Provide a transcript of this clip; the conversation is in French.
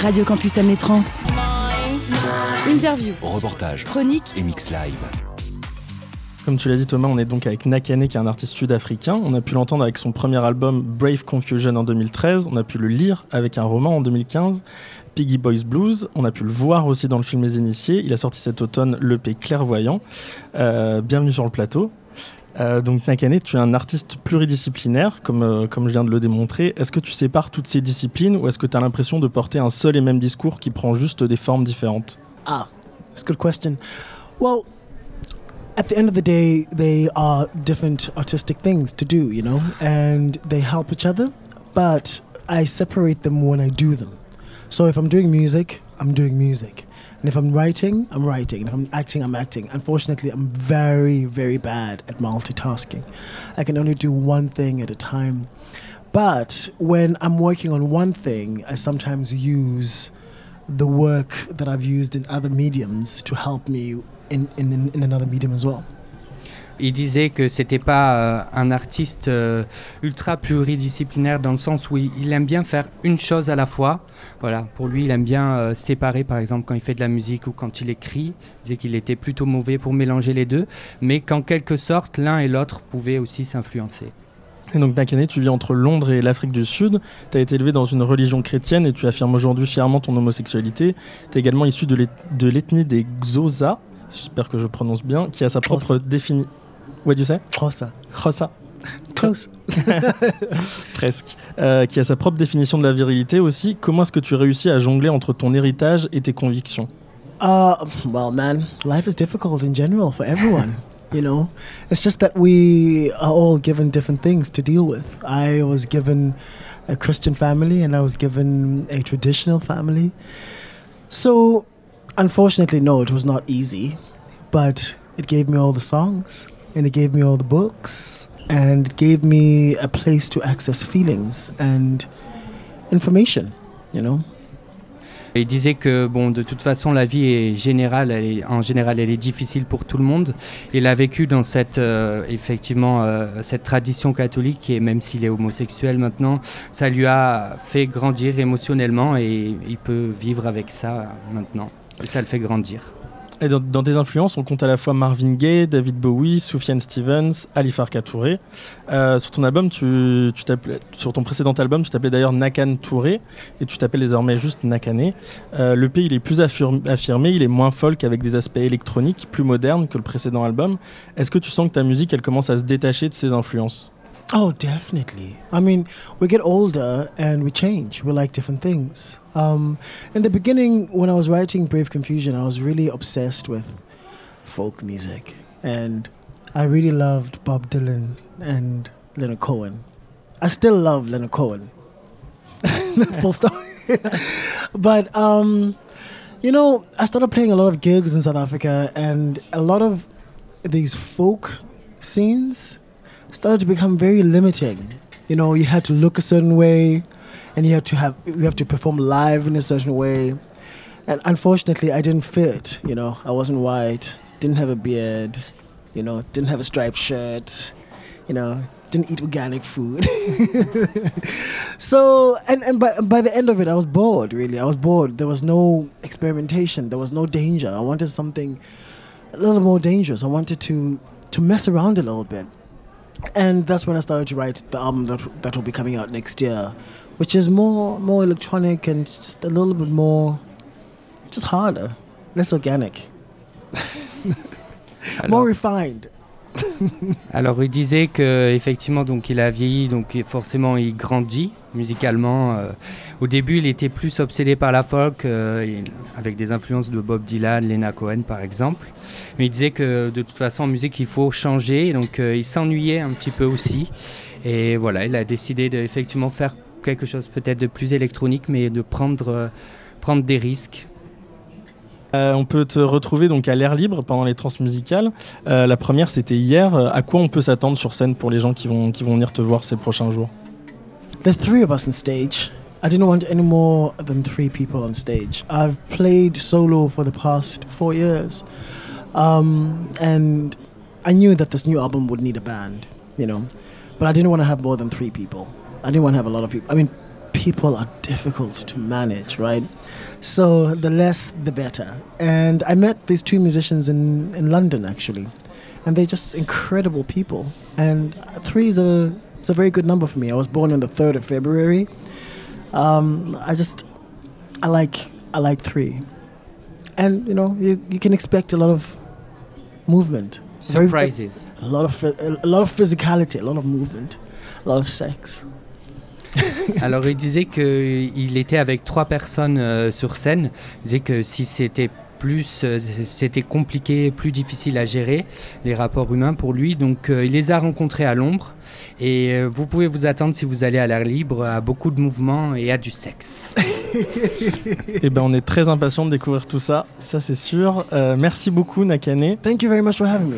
Radio Campus Amné Trans. Interview, Reportage chronique, et mix live. Comme tu l'as dit Thomas, on est donc avec Nakane qui est un artiste sud-africain. On a pu l'entendre avec son premier album Brave Confusion en 2013. On a pu le lire avec un roman en 2015, Piggy Boys Blues. On a pu le voir aussi dans le film Les Initiés. Il a sorti cet automne l'EP Clairvoyant. Euh, bienvenue sur le plateau. Euh, donc Nakane, tu es un artiste pluridisciplinaire, comme, euh, comme je viens de le démontrer. Est-ce que tu sépares toutes ces disciplines ou est-ce que tu as l'impression de porter un seul et même discours qui prend juste des formes différentes? Ah, that's a good question. Well, at the end of the day, they are different artistic things to do, you know, and they help each other, but I separate them when I do them. So if I'm doing music, I'm doing music. And if I'm writing, I'm writing. And if I'm acting, I'm acting. Unfortunately, I'm very, very bad at multitasking. I can only do one thing at a time. But when I'm working on one thing, I sometimes use the work that I've used in other mediums to help me in, in, in another medium as well. Il disait que c'était pas euh, un artiste euh, ultra pluridisciplinaire dans le sens où il, il aime bien faire une chose à la fois. Voilà, pour lui, il aime bien euh, séparer, par exemple, quand il fait de la musique ou quand il écrit. Il disait qu'il était plutôt mauvais pour mélanger les deux, mais qu'en quelque sorte, l'un et l'autre pouvaient aussi s'influencer. Et donc Nakane, tu vis entre Londres et l'Afrique du Sud. Tu as été élevé dans une religion chrétienne et tu affirmes aujourd'hui fièrement ton homosexualité. Tu es également issu de l'ethnie des Xhosa, j'espère que je prononce bien, qui a sa propre définition. Ouais, tu sais Xhosa. Xhosa, Close. presque. Euh, qui a sa propre définition de la virilité aussi. Comment est-ce que tu réussis à jongler entre ton héritage et tes convictions? Uh, well, man, life is difficult in general for everyone. you know, it's just that we are all given different things to deal with. I was given a Christian family, and I was given a traditional family. So, unfortunately, no, it was not easy, but it gave me all the songs, and it gave me all the books, and it gave me a place to access feelings and information. You know? Il disait que bon, de toute façon, la vie est générale, en général, elle est difficile pour tout le monde. Il a vécu dans cette, euh, effectivement, euh, cette tradition catholique et même s'il est homosexuel maintenant, ça lui a fait grandir émotionnellement et il peut vivre avec ça maintenant. Ça le fait grandir. Dans, tes influences, on compte à la fois Marvin Gaye, David Bowie, Soufiane Stevens, Ali Farka Touré. Euh, sur ton précédent album, tu t'appelais d'ailleurs Nakan Touré et tu t'appelles désormais juste Nakane. Euh, le pays il est plus affirm- affirmé, il est moins folk avec des aspects électroniques, plus modernes que le précédent album. Est-ce que tu sens que ta musique elle commence à se détacher de ses influences? Oh, definitely. I mean, we get older and we change. We like different things. Um, in the beginning, when I was writing Brave Confusion, I was really obsessed with folk music. And I really loved Bob Dylan and Leonard Cohen. I still love Leonard Cohen. Full stop. but, um, you know, I started playing a lot of gigs in South Africa, and a lot of these folk scenes started to become very limiting. You know, you had to look a certain way, and you had to have you have to perform live in a certain way. And unfortunately, I didn't fit. You know, I wasn't white, didn't have a beard, you know, didn't have a striped shirt, you know, didn't eat organic food. so, and and by by the end of it, I was bored. Really, I was bored. There was no experimentation. There was no danger. I wanted something a little more dangerous. I wanted to to mess around a little bit and that's when I started to write the album that that will be coming out next year, which is more more electronic and just a little bit more, just harder, less organic, more refined. Alors il disait que effectivement donc il a vieilli donc forcément il grandit musicalement. euh. au début il était plus obsédé par la folk euh, avec des influences de Bob Dylan, Lena Cohen par exemple. Mais il disait que de toute façon en musique il faut changer donc euh, il s'ennuyait un petit peu aussi et voilà il a décidé de effectivement faire quelque chose peut-être de plus électronique mais de prendre prendre des risques. Euh, on peut te retrouver donc à l'air libre pendant les trans musicales. Euh, la première c'était hier. Euh, À quoi on peut s'attendre sur scène pour les gens qui vont, qui vont venir te voir ces prochains jours? There's three of us on stage. I didn't want any more than three people on stage. I've played solo for the past four years, um, and I knew that this new album would need a band, you know, but I didn't want to have more than three people. I didn't want to have a lot of people. I mean, people are difficult to manage, right? So the less, the better. And I met these two musicians in, in London actually, and they're just incredible people. And three is a it's a very good number for me. I was born on the third of February. Um, I just I like I like three, and you know you, you can expect a lot of movement, Surprises. a lot of a lot of physicality, a lot of movement, a lot of sex. Alors il disait qu'il était avec trois personnes euh, sur scène. Il disait que si c'était plus, euh, c'était compliqué, plus difficile à gérer les rapports humains pour lui. Donc euh, il les a rencontrés à l'ombre. Et euh, vous pouvez vous attendre si vous allez à l'air libre à beaucoup de mouvements et à du sexe. Et ben on est très impatient de découvrir tout ça, ça c'est sûr. Euh, merci beaucoup Nakane. Thank you very much for having me.